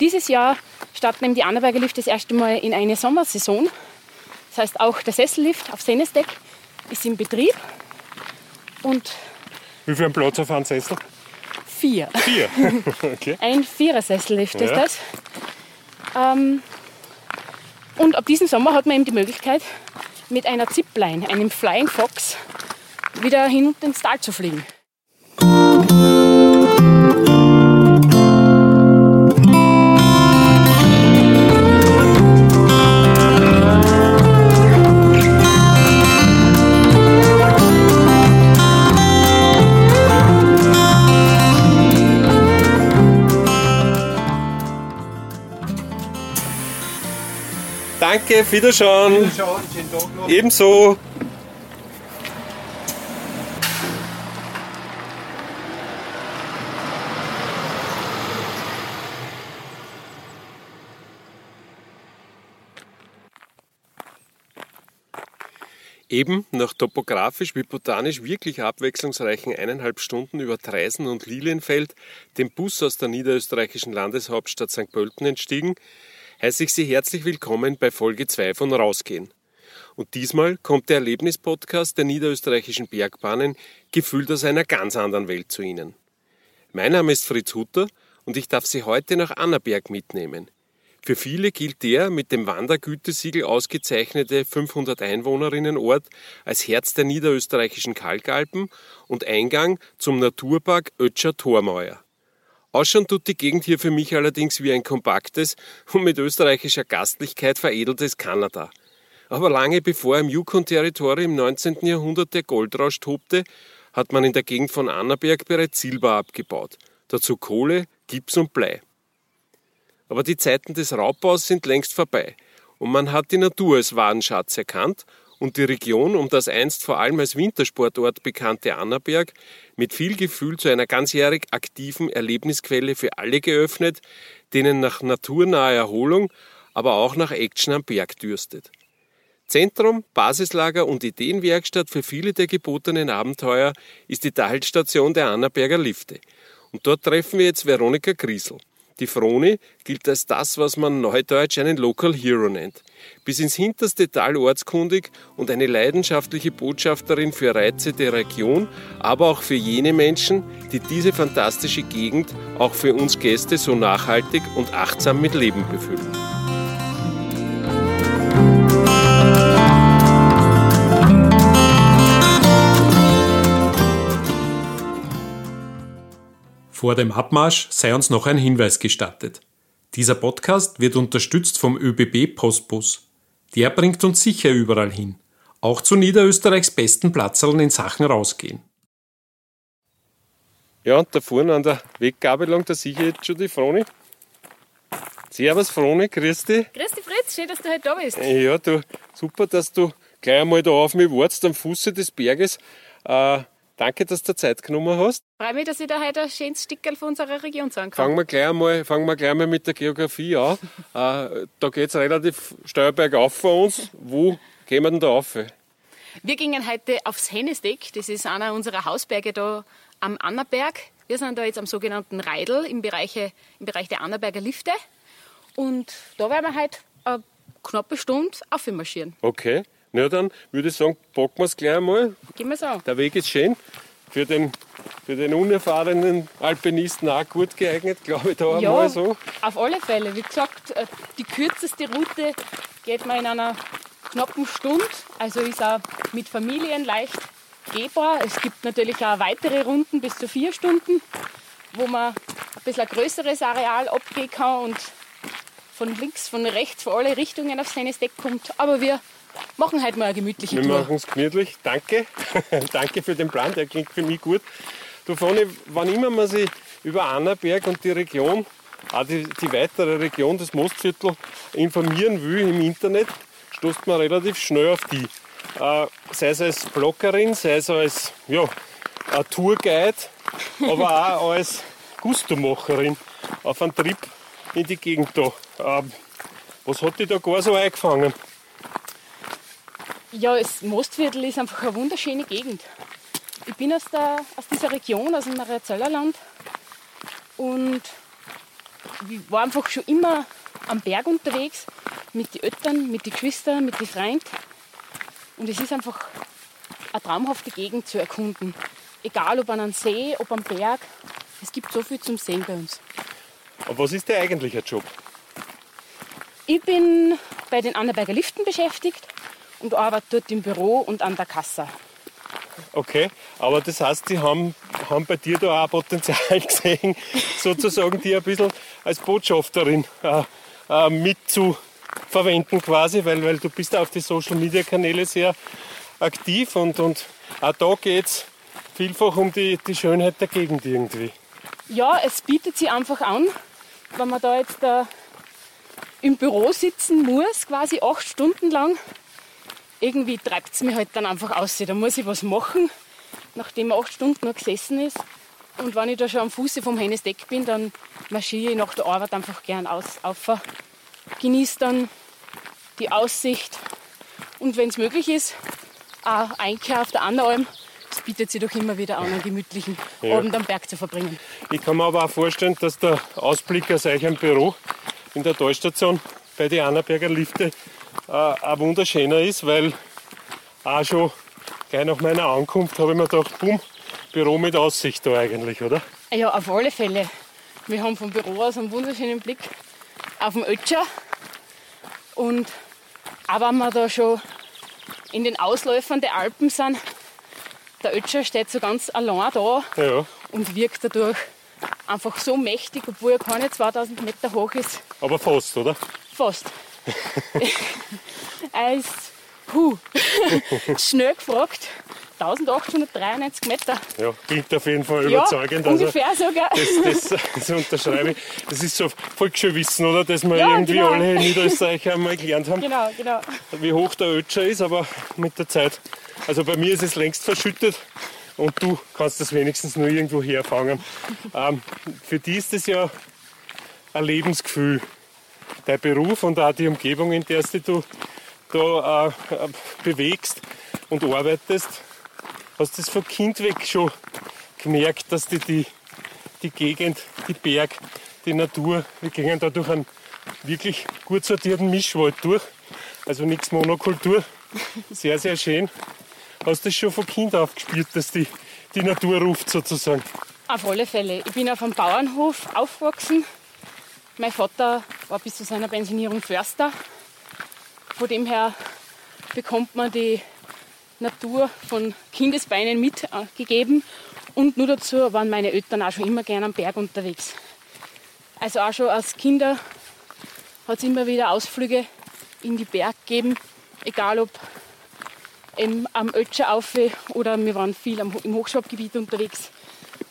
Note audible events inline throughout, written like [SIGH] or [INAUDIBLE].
Dieses Jahr starten eben die Annaberger Lift das erste Mal in eine Sommersaison. Das heißt, auch der Sessellift auf Senesdeck ist in Betrieb. Und Wie viel Platz auf einen Sessel? vier. Vier. [LAUGHS] okay. Ein Vierersessellift ist Ja. das. Ähm, und ab diesem Sommer hat man eben die Möglichkeit, mit einer Zipline, einem Flying Fox, wieder hinunter ins Tal zu fliegen. Danke, Wiederschauen. Ebenso. Eben nach topografisch wie botanisch wirklich abwechslungsreichen eineinhalb Stunden über Treisen und Lilienfeld dem Bus aus der niederösterreichischen Landeshauptstadt St. Pölten entstiegen, heiße ich Sie herzlich willkommen bei Folge 2 von Rausgehen. Und diesmal kommt der Erlebnispodcast der niederösterreichischen Bergbahnen gefühlt aus einer ganz anderen Welt zu Ihnen. Mein Name ist Fritz Hutter und ich darf Sie heute nach Annaberg mitnehmen. Für viele gilt der mit dem Wandergütesiegel ausgezeichnete 500 Einwohnerinnenort als Herz der niederösterreichischen Kalkalpen und Eingang zum Naturpark Ötscher Tormauer. Ausschauen tut die Gegend hier für mich allerdings wie ein kompaktes und mit österreichischer Gastlichkeit veredeltes Kanada. Aber lange bevor im Yukon-Territorium im 19. Jahrhundert der Goldrausch tobte, hat man in der Gegend von Annaberg bereits Silber abgebaut. Dazu Kohle, Gips und Blei. Aber die Zeiten des Raubbaus sind längst vorbei und man hat die Natur als wahren Schatz erkannt und die Region um das einst vor allem als Wintersportort bekannte Annaberg mit viel Gefühl zu einer ganzjährig aktiven Erlebnisquelle für alle geöffnet, denen nach naturnaher Erholung, aber auch nach Action am Berg dürstet. Zentrum, Basislager und Ideenwerkstatt für viele der gebotenen Abenteuer ist die Talstation der Annaberger Lifte. Und dort treffen wir jetzt Veronika Griesel. Die Froni gilt als das, was man neudeutsch einen Local Hero nennt. Bis ins hinterste Tal ortskundig und eine leidenschaftliche Botschafterin für Reize der Region, aber auch für jene Menschen, die diese fantastische Gegend auch für uns Gäste so nachhaltig und achtsam mit Leben befüllen. Vor dem Abmarsch sei uns noch ein Hinweis gestattet. Dieser Podcast wird unterstützt vom ÖBB Postbus. Der bringt uns sicher überall hin, auch zu Niederösterreichs besten Platzerln in Sachen rausgehen. Ja, und da vorne an der Weggabelung, da sehe ich jetzt schon die Froni. Servus Froni, grüß dich. Grüß dich Fritz, schön, dass du heute da bist. Ja, du, super, dass du gleich einmal da auf mich wartest, am Fuße des Berges. Äh, danke, dass du Zeit genommen hast. Freue mich, dass ich da heute ein schönes Stückel von unserer Region sagen kann. Fangen wir gleich einmal, fangen wir gleich mal mit der Geografie an. [LAUGHS] äh, da geht es relativ steil bergauf von uns. Wo gehen wir denn da rauf? Wir gingen heute aufs Hennesteck, das ist einer unserer Hausberge da am Annaberg. Wir sind da jetzt am sogenannten Reidel im Bereich, im Bereich der Annaberger Lifte. Und da werden wir heute eine knappe Stunde aufmarschieren. Okay, na dann würde ich sagen, packen wir es gleich einmal. Gehen wir so. Der Weg ist schön. Für den, für den unerfahrenen Alpinisten auch gut geeignet, glaube ich, da Ja, einmal so. auf alle Fälle. Wie gesagt, äh, die kürzeste Route geht man in einer knappen Stunde. Also ist auch mit Familien leicht gehbar. Es gibt natürlich auch weitere Runden bis zu vier Stunden, wo man ein bisschen ein größeres Areal abgehen kann und von links, von rechts, von alle Richtungen aufs Deck kommt. Aber wir machen heute mal eine gemütliche Wir Tour. machen es gemütlich. Danke. [LAUGHS] Danke für den Plan, der klingt für mich gut. Du Fanny, wann immer man sich über Annaberg und die Region, auch die, die weitere Region des Mostviertel informieren will im Internet, stoßt man relativ schnell auf die. Äh, sei es als Bloggerin, sei es als ja, Tourguide, aber [LAUGHS] auch als Gustomacherin auf einen Trip in die Gegend da. Ähm, was hat dich da gar so eingefangen? Ja, das Mostviertel ist einfach eine wunderschöne Gegend. Ich bin aus, der, aus dieser Region, aus dem Mariazöllerland. Und ich war einfach schon immer am Berg unterwegs, mit den Eltern, mit den Geschwistern, mit den Freunden. Und es ist einfach eine traumhafte Gegend zu erkunden. Egal ob an einem See, ob am Berg. Es gibt so viel zum Sehen bei uns. Aber was ist der eigentliche Job? Ich bin bei den Annaberger Liften beschäftigt und arbeite dort im Büro und an der Kasse. Okay, aber das heißt, Sie haben, haben bei dir da auch Potenzial [LAUGHS] gesehen, sozusagen die ein bisschen als Botschafterin äh, äh, mitzuverwenden quasi, weil, weil du bist auf die Social Media Kanäle sehr aktiv und, und auch da geht es vielfach um die, die Schönheit der Gegend irgendwie. Ja, es bietet sich einfach an, wenn man da jetzt äh, im Büro sitzen muss, quasi acht Stunden lang. Irgendwie treibt es mich halt dann einfach aus. Da muss ich was machen, nachdem man acht Stunden noch gesessen ist. Und wenn ich da schon am Fuße vom Hennesdeck bin, dann marschiere ich nach der Arbeit einfach gern aus, auf, genieße dann die Aussicht und wenn es möglich ist, auch Einkehr auf der Annalm. Es bietet sich doch immer wieder an, einen gemütlichen ja. Abend am Berg zu verbringen. Ich kann mir aber auch vorstellen, dass der Ausblick aus eurem Büro in der Talstation bei den Annaberger Lifte äh, ein wunderschöner ist, weil auch schon gleich nach meiner Ankunft habe ich mir gedacht, bumm, Büro mit Aussicht da eigentlich, oder? Ja, auf alle Fälle. Wir haben vom Büro aus einen wunderschönen Blick auf den Ötscher. Und auch wenn wir da schon in den Ausläufern der Alpen sind, der Ötscher steht so ganz allein da ja. und wirkt dadurch einfach so mächtig, obwohl er keine 2000 Meter hoch ist. Aber fast, oder? Fast. [LAUGHS] er ist puh, [LAUGHS] schnell gefragt. 1893 Meter. Ja, klingt auf jeden Fall überzeugend. Ja, ungefähr also, sogar. Das, das, das, unterschreibe ich. Das ist so Volksschulwissen, oder? Dass wir ja, irgendwie genau. alle Niederösterreicher einmal gelernt haben, genau, genau. wie hoch der Ötscher ist, aber mit der Zeit. Also bei mir ist es längst verschüttet und du kannst das wenigstens nur irgendwo herfangen. Ähm, für die ist es ja ein Lebensgefühl. Dein Beruf und auch die Umgebung, in der du da äh, bewegst und arbeitest, hast du das von Kind weg schon gemerkt, dass die, die, die Gegend, die Berg, die Natur, wir gehen da durch einen wirklich gut sortierten Mischwald durch. Also nichts Monokultur. Sehr, sehr schön. Hast du das schon von Kind auf gespielt, dass die, die Natur ruft sozusagen? Auf alle Fälle. Ich bin auf einem Bauernhof aufgewachsen. Mein Vater war bis zu seiner Pensionierung Förster. Von dem her bekommt man die Natur von Kindesbeinen mitgegeben. Und nur dazu waren meine Eltern auch schon immer gerne am Berg unterwegs. Also auch schon als Kinder hat es immer wieder Ausflüge in die Berg gegeben, egal ob am Ötscher auf oder wir waren viel im Hochschabgebiet unterwegs.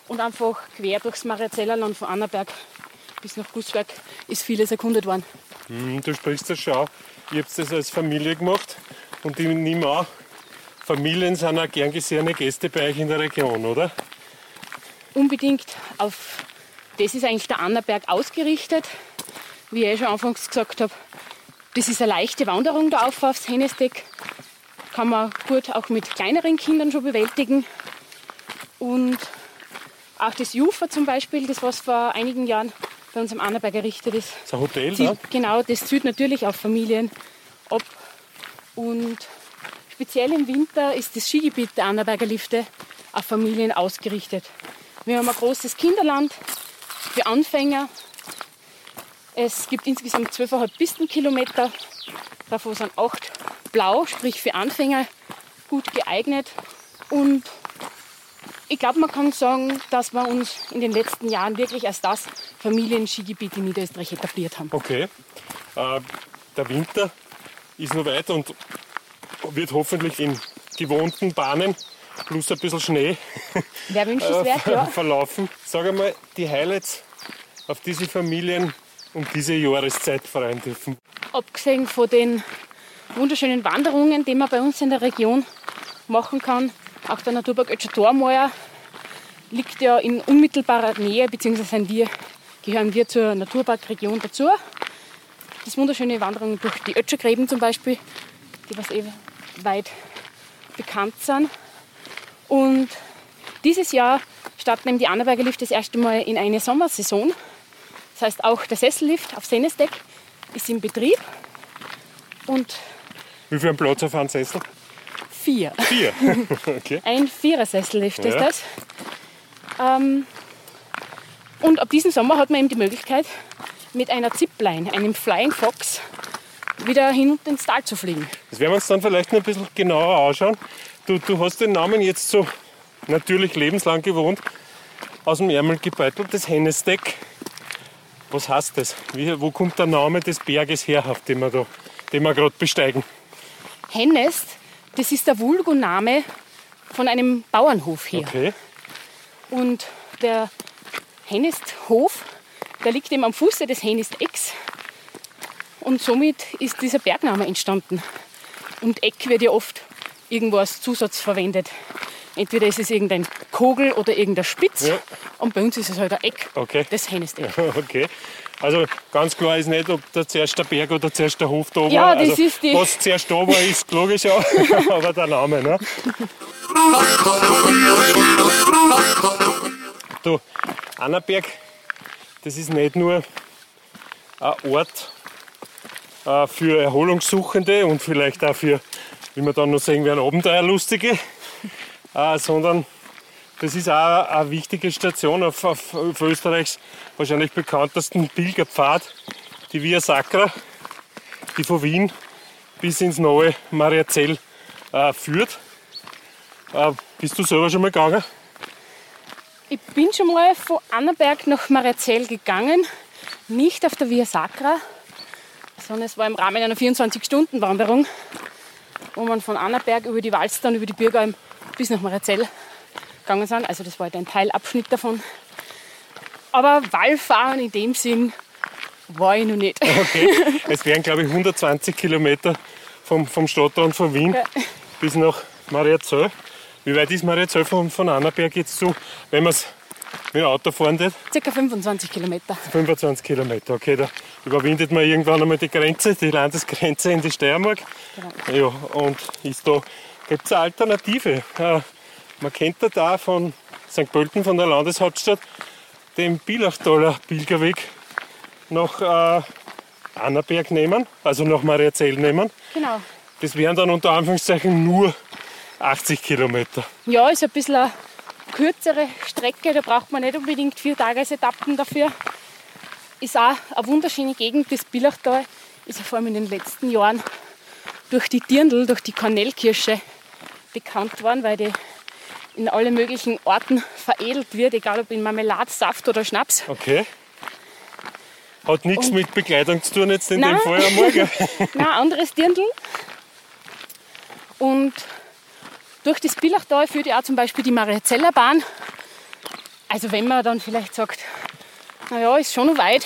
Und einfach quer durchs Mariazellerland von Annaberg bis nach Gusswerk ist vieles erkundet worden. Hm, du sprichst das schon. Ihr habt das als Familie gemacht und ich nehme an, Familien sind auch gern gesehene Gäste bei euch in der Region, oder? Unbedingt auf das ist eigentlich der Annaberg ausgerichtet. Wie ich schon anfangs gesagt habe, das ist eine leichte Wanderung da auf aufs Hennesdeck. Kann man gut auch mit kleineren Kindern schon bewältigen. Und auch das Jufa zum Beispiel, das was vor einigen Jahren bei uns am Annaberg errichtet ist. Das ist ein Hotel, zieht, Genau, das zielt natürlich auf Familien ab. Und Speziell im Winter ist das Skigebiet der Annaberger Lifte auf Familien ausgerichtet. Wir haben ein großes Kinderland für Anfänger. Es gibt insgesamt 12,5 Pistenkilometer. Davon sind acht blau, sprich für Anfänger gut geeignet. Und ich glaube, man kann sagen, dass wir uns in den letzten Jahren wirklich als das Familienskigebiet in Niederösterreich etabliert haben. Okay. Äh, der Winter ist noch weit und wird hoffentlich in gewohnten Bahnen plus ein bisschen Schnee [LAUGHS] wünschenswert, ja. [LAUGHS] verlaufen. Sag einmal, die Highlights auf diese Familien um diese Jahreszeit freuen dürfen. Abgesehen von den wunderschönen Wanderungen, die man bei uns in der Region machen kann, auch der Naturpark Ötscher liegt ja in unmittelbarer Nähe, beziehungsweise wir, gehören wir zur Naturparkregion dazu. Das wunderschöne Wanderungen durch die Ötschergräben zum Beispiel, die was eben weit bekannt sind. Und dieses Jahr starten eben die Annaberger Lift das erste Mal in eine Sommersaison. Das heißt, auch der Sessellift auf Senesteck ist in Betrieb. Und Wie viel Platz auf einen Sessel? Vier. Vier. [LAUGHS] okay. Ein Vierer-Sessellift ist Ja. das. Ähm, und ab diesem Sommer hat man eben die Möglichkeit, mit einer Zipline, einem Flying Fox, wieder hinunter ins Tal zu fliegen. Das werden wir uns dann vielleicht noch ein bisschen genauer anschauen. Du, du hast den Namen jetzt so natürlich lebenslang gewohnt, aus dem Ärmel gebeutelt, das Hennesteck. Was heißt das? Wie, wo kommt der Name des Berges her, auf dem wir da, den wir gerade besteigen? Hennest, das ist der Vulgoname von einem Bauernhof hier. Okay. Und der Hennesthof, der liegt eben am Fuße des Hennestecks. Und somit ist dieser Bergname entstanden. Und Eck wird ja oft irgendwo als Zusatz verwendet. Entweder ist es irgendein Kogel oder irgendein Spitz. Ja. Und bei uns ist es halt ein Eck Okay. des Hennesteck. [LAUGHS] Okay. Also ganz klar ist nicht, ob da zuerst der Berg oder zuerst der Hof da war. Ja, das also, ist die- Was zuerst da war, ist logisch, ja. [LAUGHS] aber der Name. Ne? Du, Annaberg, das ist nicht nur ein Ort äh, für Erholungssuchende und vielleicht auch für, wie wir dann noch sehen werden, Abenteuerlustige, äh, sondern das ist auch eine wichtige Station auf, auf, auf Österreichs wahrscheinlich bekanntesten Pilgerpfad, die Via Sacra, die von Wien bis ins neue Mariazell äh, führt. Äh, bist du selber schon mal gegangen? Ich bin schon mal von Annaberg nach Mariazell gegangen. Nicht auf der Via Sacra, sondern es war im Rahmen einer 24-Stunden-Wanderung, wo man von Annaberg über die Walstern, über die Bürgalm bis nach Mariazell gegangen sind. Also das war halt ein Teilabschnitt davon. Aber Wallfahren in dem Sinn war ich noch nicht. Okay. [LAUGHS] Es wären, glaube ich, 120 Kilometer vom, vom Stadtrand von Wien Ja. bis nach Mariazell. Wie weit ist Mariazell von, von Annaberg jetzt so, wenn man es mit dem Auto fahren tät? Circa 25 Kilometer. 25 Kilometer, okay, da überwindet man irgendwann einmal die Grenze, die Landesgrenze in die Steiermark. Ja, und ist da, gibt es eine Alternative. Man kennt da, da von St. Pölten, von der Landeshauptstadt, den Bilachtaler Pilgerweg nach äh, Annaberg nehmen, also nach Mariazell nehmen. Genau. Das wären dann unter Anführungszeichen nur 80 Kilometer. Ja, ist ein bisschen eine kürzere Strecke, da braucht man nicht unbedingt vier Tagesetappen dafür. Ist auch eine wunderschöne Gegend, das Billachtal ist ja vor allem in den letzten Jahren durch die Dirndl, durch die Kornellkirsche bekannt worden, weil die in alle möglichen Orten veredelt wird, egal ob in Marmelade, Saft oder Schnaps. Okay. Hat nichts mit Bekleidung zu tun jetzt in Nein. dem Fall einmal, gell? [LAUGHS] Nein, ein anderes Dirndl. Und durch das Billachtal führt ja auch zum Beispiel die Mariazeller Bahn. Also wenn man dann vielleicht sagt, naja, ist schon noch weit,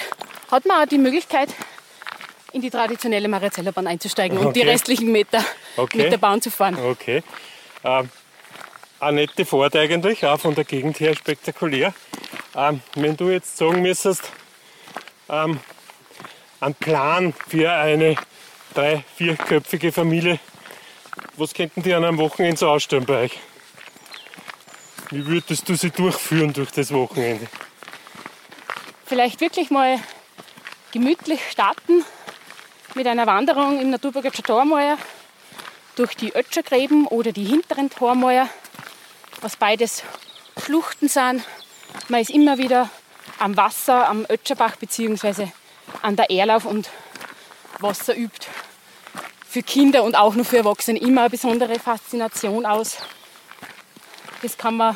hat man auch die Möglichkeit, in die traditionelle Mariazeller Bahn einzusteigen und die Okay. restlichen Meter Okay. mit der Bahn zu fahren. Okay. Ähm, eine nette Fahrt eigentlich, auch von der Gegend her spektakulär. Ähm, wenn du jetzt sagen müsstest, ähm, einen Plan für eine drei-, vierköpfige Familie, was könnten die an einem Wochenende so ausstellen bei euch? Wie würdest du sie durchführen durch das Wochenende? Vielleicht wirklich mal gemütlich starten mit einer Wanderung im Naturpark Tormeier durch die Ötschergräben oder die hinteren Tormeier, was beides Schluchten sind. Man ist immer wieder am Wasser, am Ötscherbach bzw. an der Erlauf und Wasser übt für Kinder und auch nur für Erwachsene immer eine besondere Faszination aus. Das kann man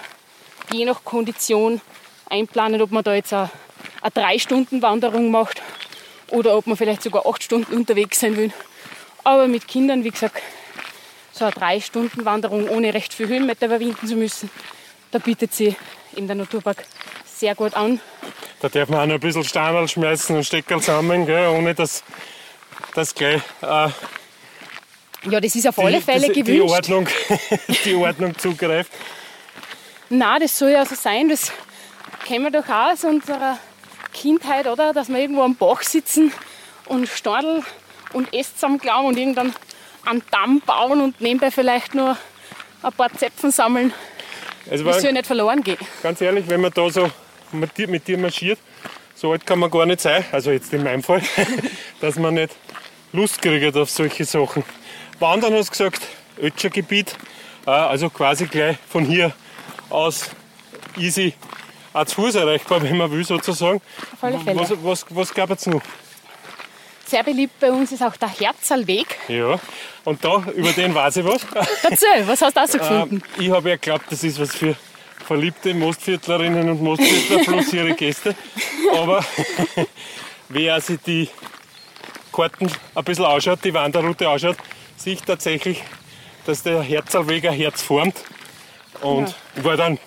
je nach Kondition einplanen, ob man da jetzt eine, eine drei Stunden Wanderung macht oder ob man vielleicht sogar acht Stunden unterwegs sein will. Aber mit Kindern, wie gesagt, so eine drei Stunden Wanderung ohne recht viel Höhenmeter überwinden zu müssen, da bietet sie in der Naturpark sehr gut an. Da darf man auch noch ein bisschen Steinel schmeißen und Steckerl sammeln, gell, ohne dass das gleich äh, Ja, das ist auf alle Fälle die, die, gewünscht. Ordnung, [LAUGHS] die Ordnung zugreift. Nein, das soll ja so sein. Das kennen wir doch auch aus unserer Kindheit, oder? Dass wir irgendwo am Bach sitzen und Stornl und Äste zusammenklauen und irgendwann einen Damm bauen und nebenbei vielleicht nur ein paar Zäpfen sammeln. War, soll ja nicht verloren gehen. ganz ehrlich, wenn man da so mit dir, marschiert, so alt kann man gar nicht sein, also jetzt in meinem Fall, [LAUGHS] dass man nicht Lust kriegt auf solche Sachen. Wandern hast du gesagt, Ötscher Gebiet, äh, also quasi gleich von hier aus easy auch zu Fuß erreichbar, [LAUGHS] wenn man will sozusagen. Auf alle Fälle. Was, was, was gab es noch? Sehr beliebt bei uns ist auch der Herzalweg. Ja, und da, über den weiß ich was. [LAUGHS] Erzähl, was hast du so gefunden? Ähm, ich habe ja geglaubt, das ist was für verliebte Mostviertlerinnen und Mostviertler plus ihre Gäste. Aber [LAUGHS] wer sich die Karten ein bisschen anschaut, die Wanderroute anschaut, sieht tatsächlich, dass der Herzalweg ein Herz formt. Und ich war dann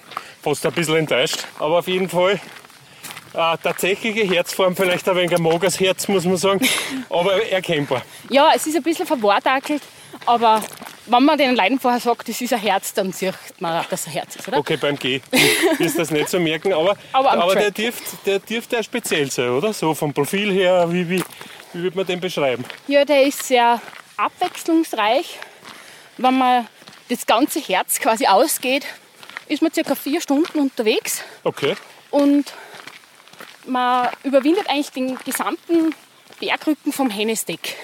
fast ein bisschen enttäuscht. Aber auf jeden Fall äh, tatsächliche Herzform, vielleicht ein wenig ein mageres Herz, muss man sagen, [LAUGHS] aber erkennbar. Ja, es ist ein bisschen verwortakelt, aber wenn man den Leuten vorher sagt, das ist ein Herz, dann sieht man, dass es ein Herz ist, oder? Okay, beim Gehen wirst das nicht so merken, aber, [LAUGHS] Aber aber der dürfte der dürft ja speziell sein, oder? So vom Profil her, wie, wie, wie würde man den beschreiben? Ja, der ist sehr abwechslungsreich. Wenn man das ganze Herz quasi ausgeht, ist man circa vier Stunden unterwegs Okay, und man überwindet eigentlich den gesamten Bergrücken vom Hennesteck.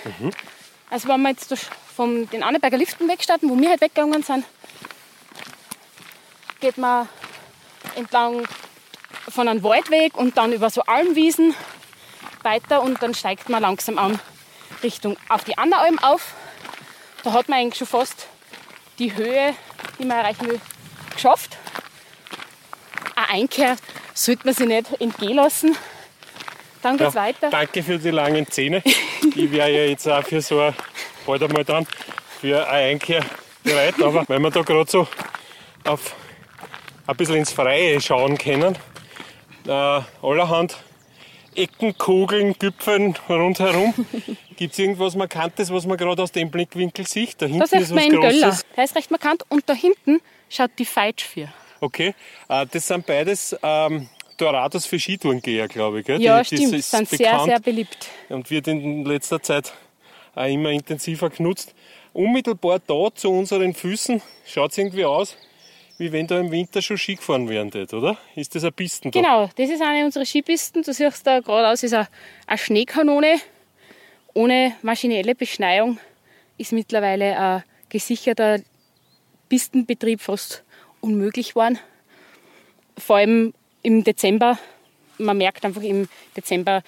Also wenn wir jetzt von den Anneberger Liften wegstarten, wo wir halt weggegangen sind, geht man entlang von einem Waldweg und dann über so Almwiesen weiter und dann steigt man langsam an Richtung auf die Anneralm auf. Da hat man eigentlich schon fast die Höhe, die man erreichen will, geschafft. Eine Einkehr sollte man sich nicht entgehen lassen. Dann geht's weiter. Danke für die langen Zähne. Ich wäre ja jetzt auch für so ein, bald einmal dann, für eine Einkehr bereit. Aber wenn wir da gerade so auf ein bisschen ins Freie schauen können, äh, allerhand Ecken, Kugeln, Gipfeln rundherum. [LAUGHS] Gibt es irgendwas Markantes, was man gerade aus dem Blickwinkel sieht? Da hinten Da ist was Göller. Der ist recht markant. Und da hinten schaut die Feitschfür. Okay, äh, das sind beides ähm, Dorados für Skitourengeher, glaube ich. Gell? Ja, Die- das stimmt. ist sind sehr, sehr beliebt. und wird in letzter Zeit auch immer intensiver genutzt. Unmittelbar da zu unseren Füßen schaut es irgendwie aus, wie wenn da im Winter schon Ski gefahren werden oder? Ist das eine Pisten da? Genau, das ist eine unserer Skipisten. Du siehst da geradeaus ist eine, eine Schneekanone. Ohne maschinelle Beschneiung ist mittlerweile ein gesicherter Pistenbetrieb fast unmöglich geworden. Vor allem im Dezember. Man merkt einfach, im Dezember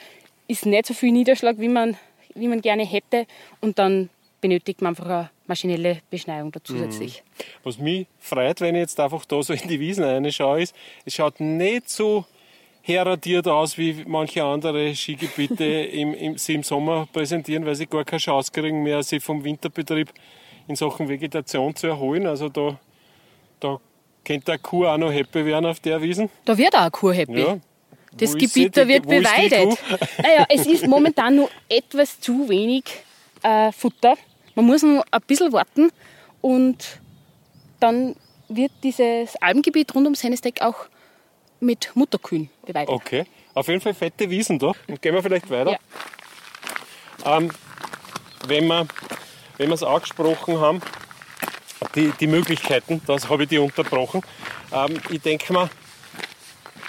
ist nicht so viel Niederschlag, wie man, wie man gerne hätte. Und dann benötigt man einfach eine maschinelle Beschneiung da zusätzlich. Was mich freut, wenn ich jetzt einfach da so in die Wiesen reinschaue, ist, es schaut nicht so heradiert aus, wie manche andere Skigebiete [LAUGHS] im, im, sie im Sommer präsentieren, weil sie gar keine Chance kriegen mehr, sich vom Winterbetrieb in Sachen Vegetation zu erholen. Also da, da könnte eine Kuh auch noch happy werden auf der Wiesen. Da wird auch eine Kuh happy. Ja. Das Wo Gebiet da wird wo beweidet. [LAUGHS] Naja, es ist momentan nur etwas zu wenig äh, Futter. Man muss noch ein bisschen warten und dann wird dieses Almgebiet rund ums Hennesteck auch mit Mutterkühen beweidet. Okay, auf jeden Fall fette Wiesen da. Und gehen wir vielleicht weiter. Ja. Ähm, wenn wir wenn wir es angesprochen haben, die, die Möglichkeiten, das habe ich die unterbrochen. Ähm, ich denke mal,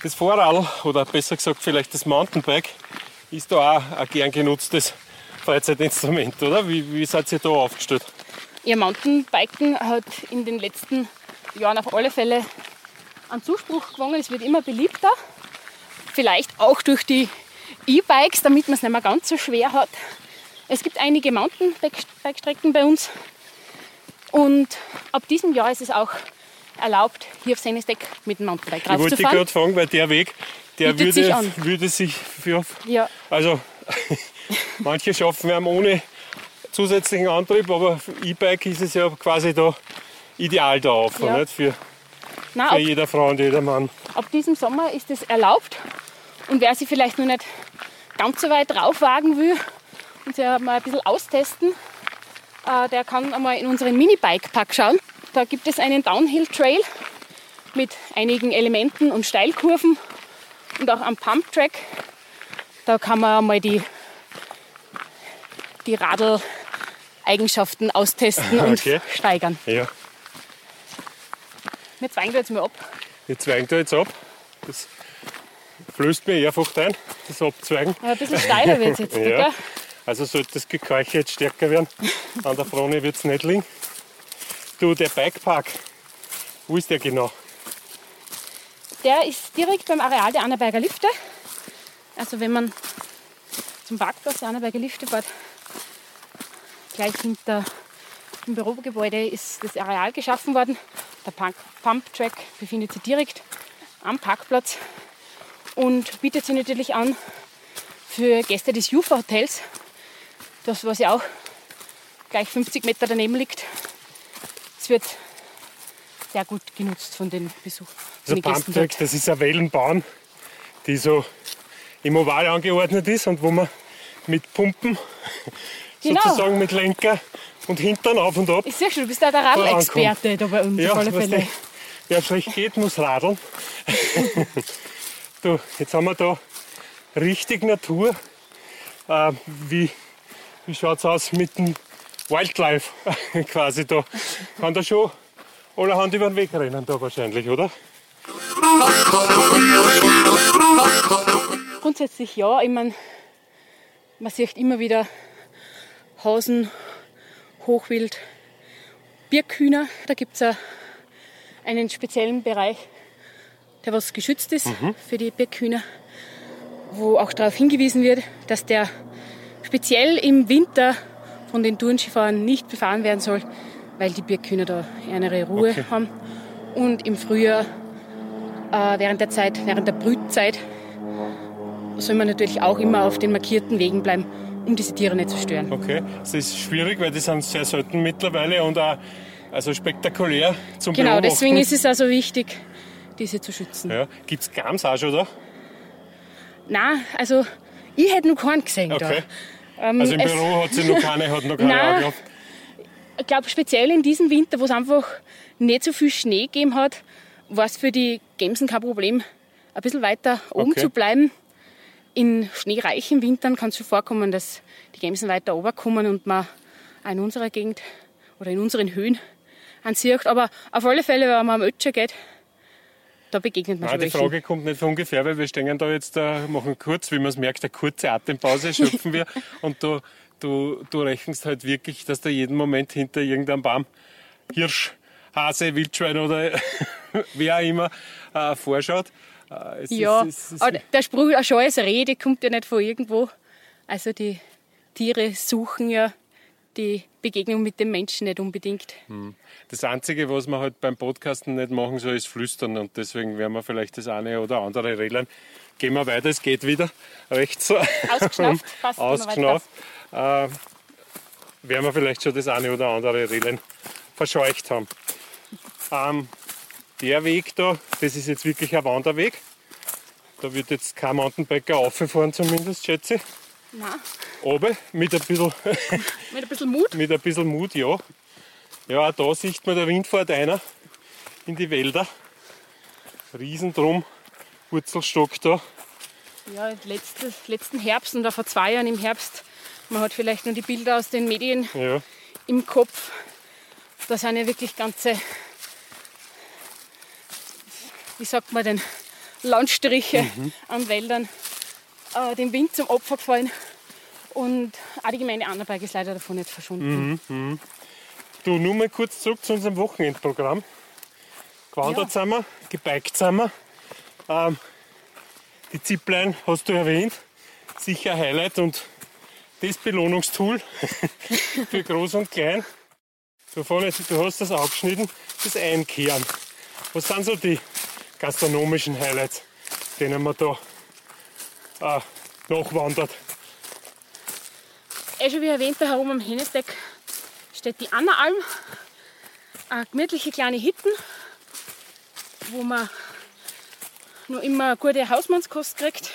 das Vorrad oder besser gesagt vielleicht das Mountainbike ist da auch ein gern genutztes Freizeitinstrument, oder? Wie, wie seid ihr da aufgestellt? Ihr Mountainbiken hat in den letzten Jahren auf alle Fälle an Zuspruch gewonnen. Es wird immer beliebter. Vielleicht auch durch die E-Bikes, damit man es nicht mehr ganz so schwer hat. Es gibt einige Mountainbike-Strecken bei uns. Und ab diesem Jahr ist es auch erlaubt, hier auf Sennesteck mit dem Mountainbike Ich wollte raufzufahren. gerade fragen, weil der Weg, der Bietet sich würde, an. würde sich für Ja, Also, [LAUGHS] manche schaffen wir ohne zusätzlichen Antrieb, aber für E-Bike ist es ja quasi da ideal da auf, Ja. nicht? Für, Nein, für ab, jeder Frau und jeder Mann. ab diesem Sommer ist es erlaubt. Und wer sich vielleicht noch nicht ganz so weit raufwagen will und sich mal ein bisschen austesten, der kann einmal in unseren Mini-Bike-Pack schauen. Da gibt es einen Downhill-Trail mit einigen Elementen und Steilkurven und auch am Pump-Track. Da kann man mal die, die Radl-Eigenschaften austesten [LAUGHS] Okay. und steigern. Ja, Wir zweigen da jetzt mal ab. wir zweigen da jetzt ab. Das flößt mir Ehrfurcht ein, das Abzweigen. Aber ein bisschen steiler wird es jetzt, [LAUGHS] Ja. Also sollte das Gekeuche jetzt stärker werden, an der Frone wird es nicht liegen. Du, der Bikepark, wo ist der genau? Der ist direkt beim Areal der Annaberger Lifte. Also wenn man zum Parkplatz der Annaberger Lifte fährt, gleich hinter dem Bürogebäude ist das Areal geschaffen worden. Der Pump- Pumptrack befindet sich direkt am Parkplatz und bietet sich natürlich an für Gäste des Jufa Hotels, das was ja auch gleich 50 Meter daneben liegt. Es wird sehr gut genutzt von den Besuchern. Also Pumptrack, das ist eine Wellenbahn, die so im Oval angeordnet ist und wo man mit Pumpen, [LAUGHS] Genau. sozusagen mit Lenker und Hintern auf und ab. Ich sehe schon, du bist da der Radl-Experte da bei uns Ja, auf alle Fälle. du, wer schlecht geht, muss radeln. [LAUGHS] du, jetzt haben wir da richtig Natur. Äh, wie wie schaut es aus mit dem Wildlife [LAUGHS] quasi da? Kann da schon allerhand über den Weg rennen da wahrscheinlich, oder? Grundsätzlich ja, ich meine, man sieht immer wieder Hasen, Hochwild, Birkhühner. Da gibt es einen speziellen Bereich, der was geschützt ist für die Birkhühner, wo auch darauf hingewiesen wird, dass der speziell im Winter von den Tourenskifahrern nicht befahren werden soll, weil die Birkhühner da eine Ruhe Okay. haben. Und im Frühjahr, äh, während der Zeit, während der Brützeit, soll man natürlich auch immer auf den markierten Wegen bleiben, um diese Tiere nicht zu stören. Okay, das ist schwierig, weil die sind sehr selten mittlerweile und auch also spektakulär zum Genau, Beobachten. deswegen ist es also wichtig, diese zu schützen. ja. Gibt es Gams auch schon da? Nein, also ich hätte noch keinen gesehen Okay. da. Ähm, Also im Büro hat sie noch keine, hat noch keine [LAUGHS] Nein. Ich glaube, speziell in diesem Winter, wo es einfach nicht so viel Schnee gegeben hat, war es für die Gemsen kein Problem, ein bisschen weiter oben Okay. zu bleiben. In schneereichen Wintern kann es schon vorkommen, dass die Gemsen weiter runterkommen und man auch in unserer Gegend oder in unseren Höhen ansieht. Aber auf alle Fälle, wenn man am Ötscher geht, da begegnet man Nein, schon die. Frage kommt nicht von ungefähr, weil wir stehen da jetzt, äh, machen kurz, wie man es merkt, eine kurze Atempause, schöpfen wir. [LAUGHS] Und du, du, du rechnest halt wirklich, dass da jeden Moment hinter irgendeinem Baum Hirsch, Hase, Wildschwein oder [LAUGHS] wer auch immer äh, vorschaut. Äh, Ja, ist, ist, aber der Spruch, eine Scheu ist Rede, kommt ja nicht von irgendwo. Also die Tiere suchen ja die Begegnung mit dem Menschen nicht unbedingt. Das Einzige, was man halt beim Podcasten nicht machen soll, ist flüstern. Und deswegen werden wir vielleicht das eine oder andere regeln. Gehen wir weiter, es geht wieder. Rechts. Ausgeschnauft, [LAUGHS] passt, Ausgeschnauft. Äh, werden wir vielleicht schon das eine oder andere Regeln verscheucht haben. Ähm, der Weg da, das ist jetzt wirklich ein Wanderweg. Da wird jetzt kein Mountainbiker auffahren zumindest, schätze ich. Nein, Oben mit ein bisschen [LAUGHS] mit ein bisschen Mut. mit ein bisschen Mut, ja. Ja, auch da sieht man, der Wind fährt einer in die Wälder. Riesendrum, Wurzelstock da. Ja, letztes, letzten Herbst und auch vor zwei Jahren im Herbst, man hat vielleicht nur die Bilder aus den Medien Ja, im Kopf. Da sind ja wirklich ganze, wie sagt man denn, Landstriche an Wäldern äh, dem Wind zum Opfer gefallen. Und auch die Gemeinde Annaberg ist leider davon nicht verschwunden. du, nur mal kurz zurück zu unserem Wochenendprogramm. Gewandert Ja. sind wir, gebiked sind wir. Ähm, die Zipline hast du erwähnt, sicher ein Highlight und das Belohnungstool [LAUGHS] für Groß und Klein. Du, vorne, du hast das aufgeschnitten, das Einkehren. Was sind so die gastronomischen Highlights, denen man da äh, nachwandert? Eh schon wie erwähnt, da herum am Hennesteck steht die Annaalm. Eine gemütliche kleine Hitten, wo man nur immer gute Hausmannskost kriegt.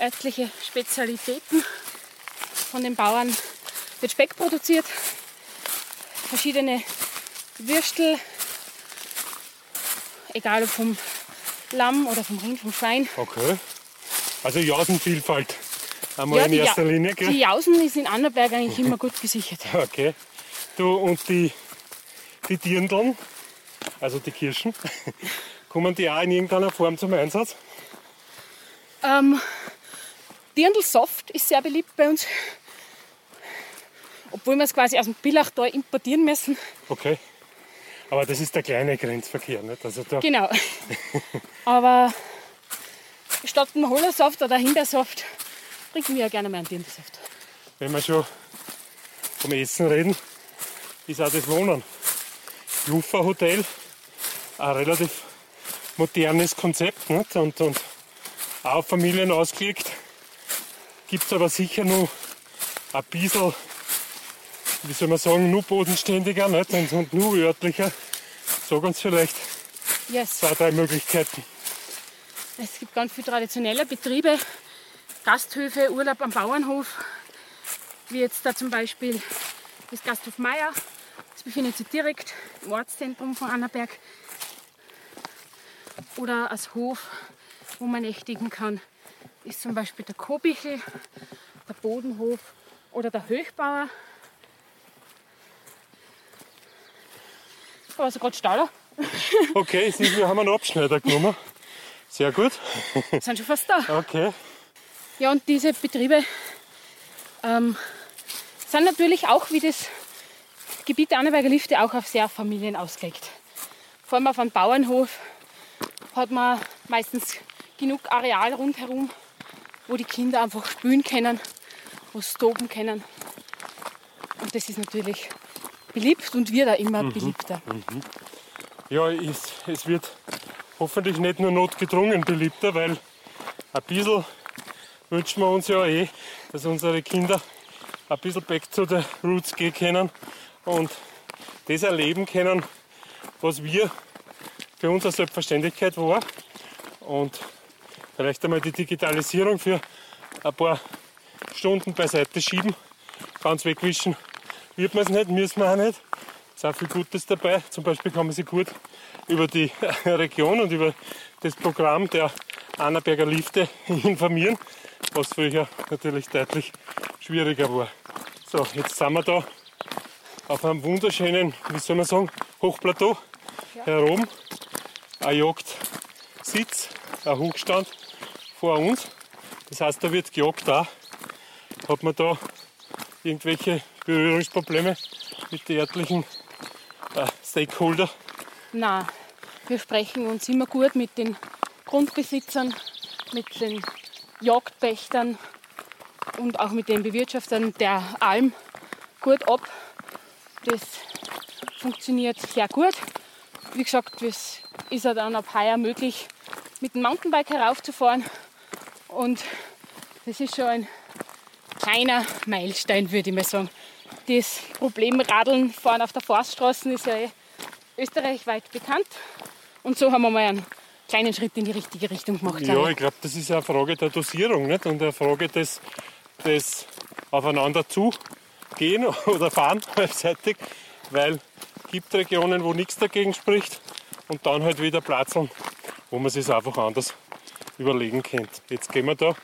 Örtliche Spezialitäten von den Bauern wird Speck produziert. Verschiedene Würstel, egal ob vom Lamm oder vom Rind, vom Schwein. Okay. Also Jausenvielfalt. Einmal in die, erster Ja- Linie, gell? die Jausen ist in Annaberg eigentlich immer gut gesichert. [LAUGHS] Okay. Du, und die, die Dirndln, also die Kirschen, [LAUGHS] Kommen die auch in irgendeiner Form zum Einsatz? Ähm, Dirndl-Soft ist sehr beliebt bei uns. Obwohl wir es quasi aus dem Billachtal importieren müssen. Okay. Aber das ist der kleine Grenzverkehr, nicht? Also da, Genau. [LAUGHS] Aber statt dem Hollersaft oder Himbeersaft trinken wir ja gerne mal einen Dirndl-Saft. wenn wir schon vom Essen reden, ist auch das Wohnen. Jufa Hotel, ein relativ modernes Konzept nicht? Und, und auch Familien ausgelegt. Gibt es aber sicher noch ein bisschen, wie soll man sagen, nur bodenständiger nicht? Und, und nur örtlicher. Sag uns vielleicht Yes. zwei, drei Möglichkeiten. Es gibt ganz viele traditionelle Betriebe, Gasthöfe, Urlaub am Bauernhof, wie jetzt da zum Beispiel das Gasthof Meier. Das befindet sich direkt im Ortszentrum von Annaberg. Oder als Hof, wo man nächtigen kann, ist zum Beispiel der Kobichel, der Bodenhof oder der Höchbauer. Aber so gerade Stauder, [LAUGHS] Okay, Sie, wir haben einen Abschneider genommen. Sehr gut. sind schon fast da. Okay. Ja, und diese Betriebe ähm, sind natürlich auch wie das Gebiet der Annaberger Lifte auch auf sehr Familien ausgelegt. Vor allem auf einem Bauernhof hat man meistens genug Areal rundherum, wo die Kinder einfach spielen können, wo sie toben können. Und das ist natürlich beliebt und wird auch immer beliebter. Ja, es, es wird hoffentlich nicht nur notgedrungen beliebter, weil ein bisschen wünschen wir uns ja eh, dass unsere Kinder ein bisschen back to the roots gehen können und das erleben können, was wir für uns als Selbstverständlichkeit war. Und vielleicht einmal die Digitalisierung für ein paar Stunden beiseite schieben, ganz wegwischen wird man es nicht, müssen wir auch nicht. Es ist auch viel Gutes dabei. Zum Beispiel kann man sich gut über die [LAUGHS] Region und über das Programm der Annaberger Lifte [LAUGHS] informieren, was früher natürlich deutlich schwieriger war. So, jetzt sind wir da auf einem wunderschönen, wie soll man sagen, Hochplateau herum. Ein Jagdsitz, ein Hochstand vor uns. Das heißt, da wird gejagt auch. Hat man da irgendwelche Berührungsprobleme mit den örtlichen äh, Stakeholder? Na, wir sprechen uns immer gut mit den Grundbesitzern, mit den Jagdpächtern und auch mit den Bewirtschaftern der Alm gut ab. Das funktioniert sehr gut. Wie gesagt, es ist ja dann ab heuer möglich, mit dem Mountainbike heraufzufahren. Und das ist schon ein kleiner Meilenstein, würde ich mal sagen. Das Problem Radeln fahren auf der Forststraße ist ja eh österreichweit bekannt. Und so haben wir mal einen kleinen Schritt in die richtige Richtung gemacht. Ja, ich glaube, das ist eine Frage der Dosierung nicht? und eine Frage des, des Aufeinander zugehen [LAUGHS] oder fahren [LAUGHS] gleichzeitig, weil es gibt Regionen, wo nichts dagegen spricht und dann halt wieder Platzeln, wo man sich einfach anders überlegen könnte. Jetzt gehen wir da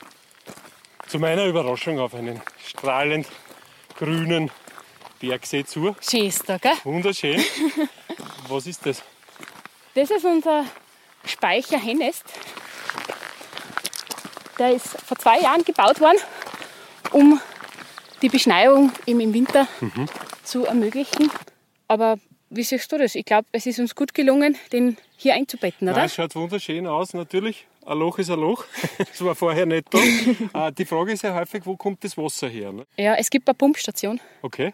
zu meiner Überraschung auf einen strahlend grünen Bergsee zu. Schön ist da, gell? Wunderschön. [LAUGHS] Was ist das? Das ist unser Speicher Hennest. Der ist vor zwei Jahren gebaut worden, um die Beschneiung eben im Winter zu ermöglichen. Aber wie siehst du das? Ich glaube, es ist uns gut gelungen, den hier einzubetten, oder? Es schaut wunderschön aus, natürlich. Ein Loch ist ein Loch. [LAUGHS] Das war vorher nicht da. [LAUGHS] Äh, Die Frage ist ja häufig, wo kommt das Wasser her? Ne? Ja, es gibt eine Pumpstation. Okay,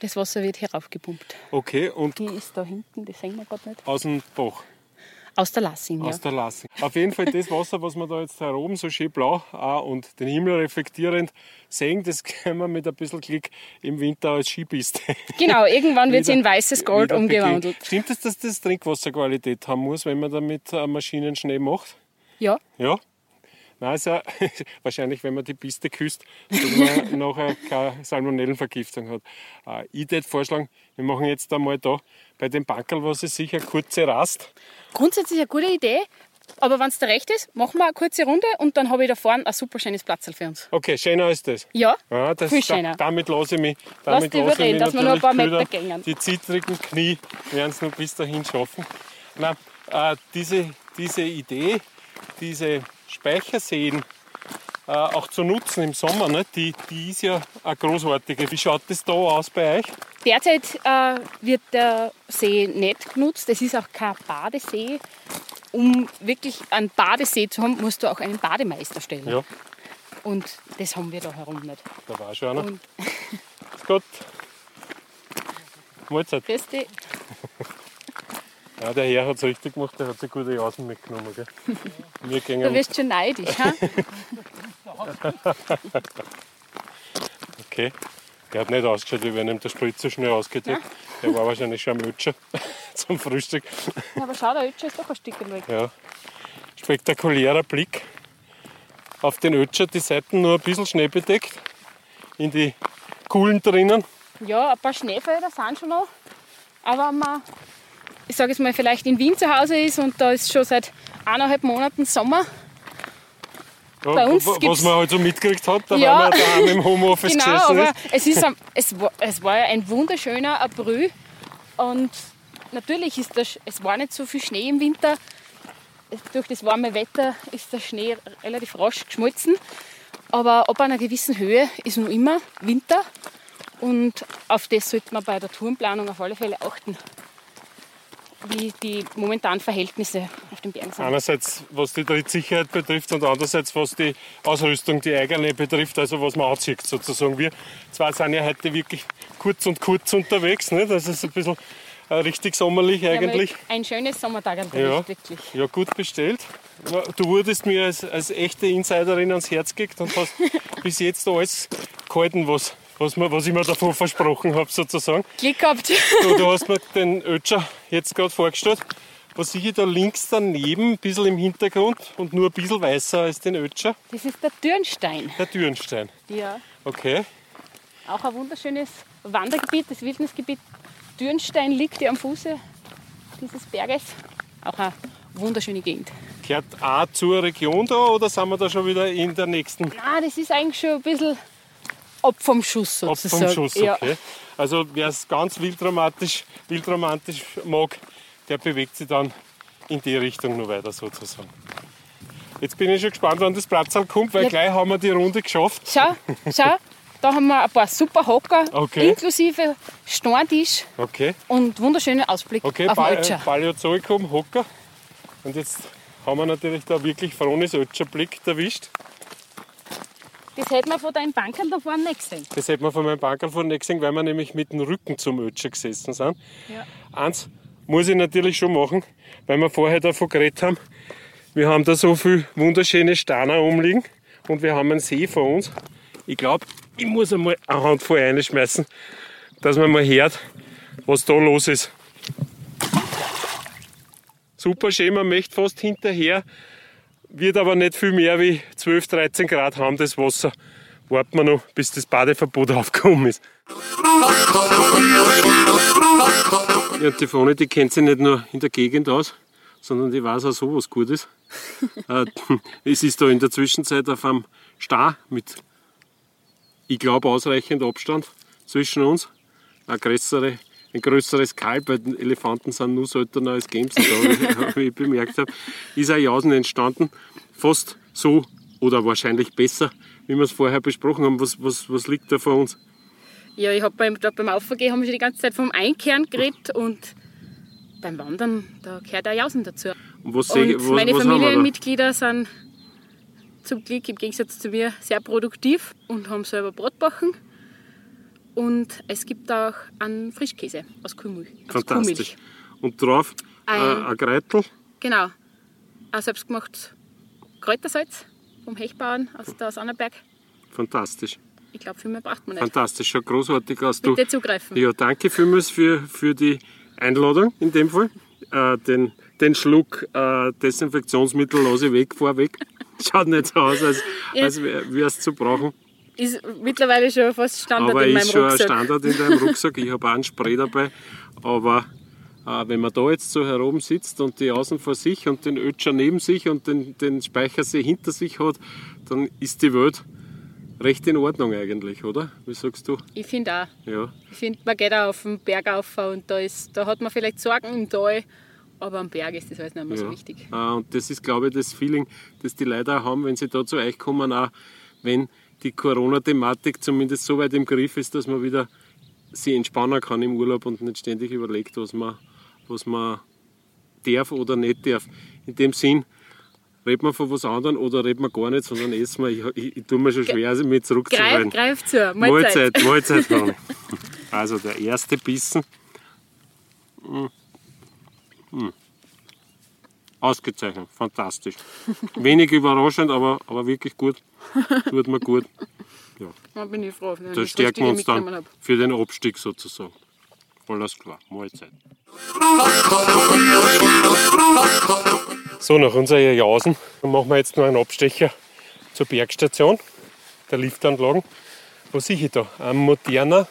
Das Wasser wird heraufgepumpt. okay. Und Die ist da hinten, das sehen wir gerade nicht. aus dem Bach, Aus der Lassing, ja. aus der Lassing. Auf jeden Fall das Wasser, was wir da jetzt da oben so schön blau auch und den Himmel reflektierend sehen, das können wir mit ein bisschen Glück im Winter als Skipiste. [LAUGHS] Genau, irgendwann wird sie wieder- in weißes Gold umgewandelt. Stimmt es, dass das Trinkwasserqualität haben muss, wenn man damit äh, Maschinen Schnee macht? Ja, Ja. Nein, ja [LAUGHS] wahrscheinlich, wenn man die Piste küsst, dass man [LAUGHS] nachher keine Salmonellenvergiftung hat. Äh, Ich würde vorschlagen, wir machen jetzt einmal da bei dem Bankerl, was ist sicher, kurze Rast. grundsätzlich eine gute Idee. Aber wenn es dir recht ist, machen wir eine kurze Runde und dann habe ich da vorne ein super schönes Platz für uns. Okay, schöner ist das. Ja, Ja, das viel da, schöner. damit lasse ich mich. Lass Damit dich lasse ich überreden, mich dass wir noch ein paar Meter gängen. Die zittrigen Knie werden es noch bis dahin schaffen. Nein, äh, diese diese Idee, diese Speicherseen äh, auch zu nutzen im Sommer, ne? die, die ist ja eine großartige. Wie schaut das da aus bei euch? Derzeit äh, wird der See nicht genutzt. Es ist auch kein Badesee. Um wirklich einen Badesee zu haben, musst du auch einen Bademeister stellen. Ja, Und das haben wir da herum nicht. da war schon einer. Und Gott. Mahlzeit. dich. [LAUGHS] Ja, der Herr hat es richtig gemacht, der hat sich gute Jausen mitgenommen. Gell? [LAUGHS] Wir Du gehen wirst schon neidisch. Ha? [LAUGHS] Okay. Der hat nicht ausgeschaut, wie wenn ihm der Spritzer schnell ausgeht. Der war wahrscheinlich schon am Ötscher [LAUGHS] zum Frühstück. Aber schau, der Ötscher ist doch ein Stück weg. Ja. Spektakulärer Blick auf den Ötscher, die Seiten nur ein bisschen Schnee bedeckt. In die Kuhlen drinnen. Ja, ein paar Schneefelder sind schon noch. Aber man, ich sage jetzt mal, vielleicht in Wien zu Hause ist und da ist schon seit eineinhalb Monaten Sommer, Ja, Bei uns wa- was gibt's- man halt so mitgekriegt hat, da Ja. waren wir daheim im Homeoffice [LAUGHS] Genau, gesessen. aber ist. es, ist, es, war, es war ja ein wunderschöner April und natürlich ist das, es war nicht so viel Schnee im Winter. Durch das warme Wetter ist der Schnee relativ rasch geschmolzen. Aber ab einer gewissen Höhe ist noch immer Winter und auf das sollte man bei der Tourenplanung auf alle Fälle achten, wie die momentanen Verhältnisse auf den Bergen sind. Einerseits was die Trittsicherheit betrifft und andererseits was die Ausrüstung, die eigene betrifft, also was man anzieht sozusagen. Wir zwei sind ja heute wirklich kurz und kurz unterwegs, nicht? das ist ein bisschen äh, richtig sommerlich eigentlich. Ein schönes Sommertag Ja. erwischt, wirklich. Ja, gut bestellt. Du wurdest mir als, als echte Insiderin ans Herz gelegt und hast [LAUGHS] bis jetzt alles gehalten, was, was, mir, was ich mir davon versprochen habe, sozusagen. Glück gehabt. Du, du hast mir den Ötscher jetzt gerade vorgestellt. Was sehe ich da links daneben, ein bisschen im Hintergrund und nur ein bisschen weißer als den Ötscher? Das ist der Dürnstein. Der Dürnstein. Ja. Okay. Auch ein wunderschönes Wandergebiet, das Wildnisgebiet Dürnstein liegt hier am Fuße dieses Berges. Auch eine wunderschöne Gegend. Gehört auch zur Region da oder sind wir da schon wieder in der nächsten Ah, das ist eigentlich schon ein bisschen ab vom Schuss Ab sozusagen. vom Schuss? Ja. Okay. Also wer es ganz wildromantisch, wildromantisch mag, der bewegt sich dann in die Richtung noch weiter sozusagen. Jetzt bin ich schon gespannt, wann das Platzal kommt, weil Ja. gleich haben wir die Runde geschafft. Schau, schau, da haben wir ein paar super Hocker, Okay. inklusive Steintisch Okay, und wunderschönen Ausblick okay, auf Pal Ötscher. Paläozoikum, Hocker. Und jetzt haben wir natürlich da wirklich Fronis Ötscherblick erwischt. Das hätten wir von deinen Bankern da vorne nicht gesehen. Das hätten wir von meinem Banker vorhin nicht gesehen, weil wir nämlich mit dem Rücken zum Ötscher gesessen sind. Ja. Eins muss ich natürlich schon machen, weil wir vorher davon geredet haben. Wir haben da so viel wunderschöne Steine umliegen und wir haben einen See vor uns. Ich glaube, ich muss einmal eine Handvoll reinschmeißen, dass man mal hört, was da los ist. Super schön, man möchte fast hinterher, wird aber nicht viel mehr wie 12, 13 Grad haben das Wasser. Warten wir noch, bis das Badeverbot [LAUGHS] aufgekommen ist. Ja, die Fone, die kennt sich nicht nur in der Gegend aus, sondern die weiß auch so, was gut ist. [LAUGHS] Äh, es ist da in der Zwischenzeit auf einem Star mit, ich glaube, ausreichend Abstand zwischen uns. Eine größere, ein größeres Kalb, weil die Elefanten sind nur seltener als Gamsen da, [LAUGHS] wie ich bemerkt habe. Ist ein Jausen entstanden, fast so oder wahrscheinlich besser, wie wir es vorher besprochen haben. Was, was, was liegt da vor uns? Ja, ich habe beim, beim Aufgehen haben wir schon die ganze Zeit vom Einkehren geredet und beim Wandern, da gehört auch Jausen dazu. Und was, Und was, meine was? Familienmitglieder sind zum Glück im Gegensatz zu mir sehr produktiv und haben selber Brotbacken. Und es gibt auch einen Frischkäse aus Kuhmilch. Fantastisch. Kuhmilch. Und drauf äh, Ein- ein Greitel. Genau. Ein selbstgemachtes Kräutersalz vom Hechbauern aus der Annaberg. Fantastisch. Ich glaube, viel mehr braucht man nicht. Fantastisch. Schon großartig aus. Du. Bitte zugreifen. Ja, danke vielmals für, für die Einladung in dem Fall. Äh, den, den Schluck äh, Desinfektionsmittel lasse ich weg vorweg. [LAUGHS] Schaut nicht so aus, als, Ja. als wäre es zu brauchen. Ist mittlerweile schon fast Standard Aber in ist meinem schon ein Rucksack. Standard in deinem [LAUGHS] Rucksack. Ich habe auch einen Spray dabei. Aber äh, wenn man da jetzt so herum sitzt und die Außen vor sich und den Ötscher neben sich und den, den Speichersee hinter sich hat, dann ist die Welt recht in Ordnung eigentlich, oder? Wie sagst du? Ich finde auch. Ja. Ich finde, man geht auch auf den Berg auf und da, ist, da hat man vielleicht Sorgen im Tal, Aber am Berg ist das alles nicht mehr so wichtig. Ah, und das ist, glaube ich, das Feeling, das die Leute auch haben, wenn sie da zu euch kommen, auch wenn die Corona-Thematik zumindest so weit im Griff ist, dass man wieder sich entspannen kann im Urlaub und nicht ständig überlegt, was man, was man darf oder nicht darf. In dem Sinn, redet man von was anderem oder redet man gar nicht, sondern essen wir. Ich, ich, ich tue mir schon schwer, mich zurückzuhalten. Greif, greif zu, Mahlzeit. Mahlzeit, Mahlzeit [LAUGHS] Also der erste Bissen. Ausgezeichnet, fantastisch. [LAUGHS] Wenig überraschend, aber, aber wirklich gut. Tut mir gut. Ja. Da bin ich froh. Da stärken wir uns dann für den Abstieg sozusagen. Alles klar, Mahlzeit. So, nach unserer Jausen machen wir jetzt noch einen Abstecher zur Bergstation der Liftanlagen. Was sehe ich da? Ein moderner,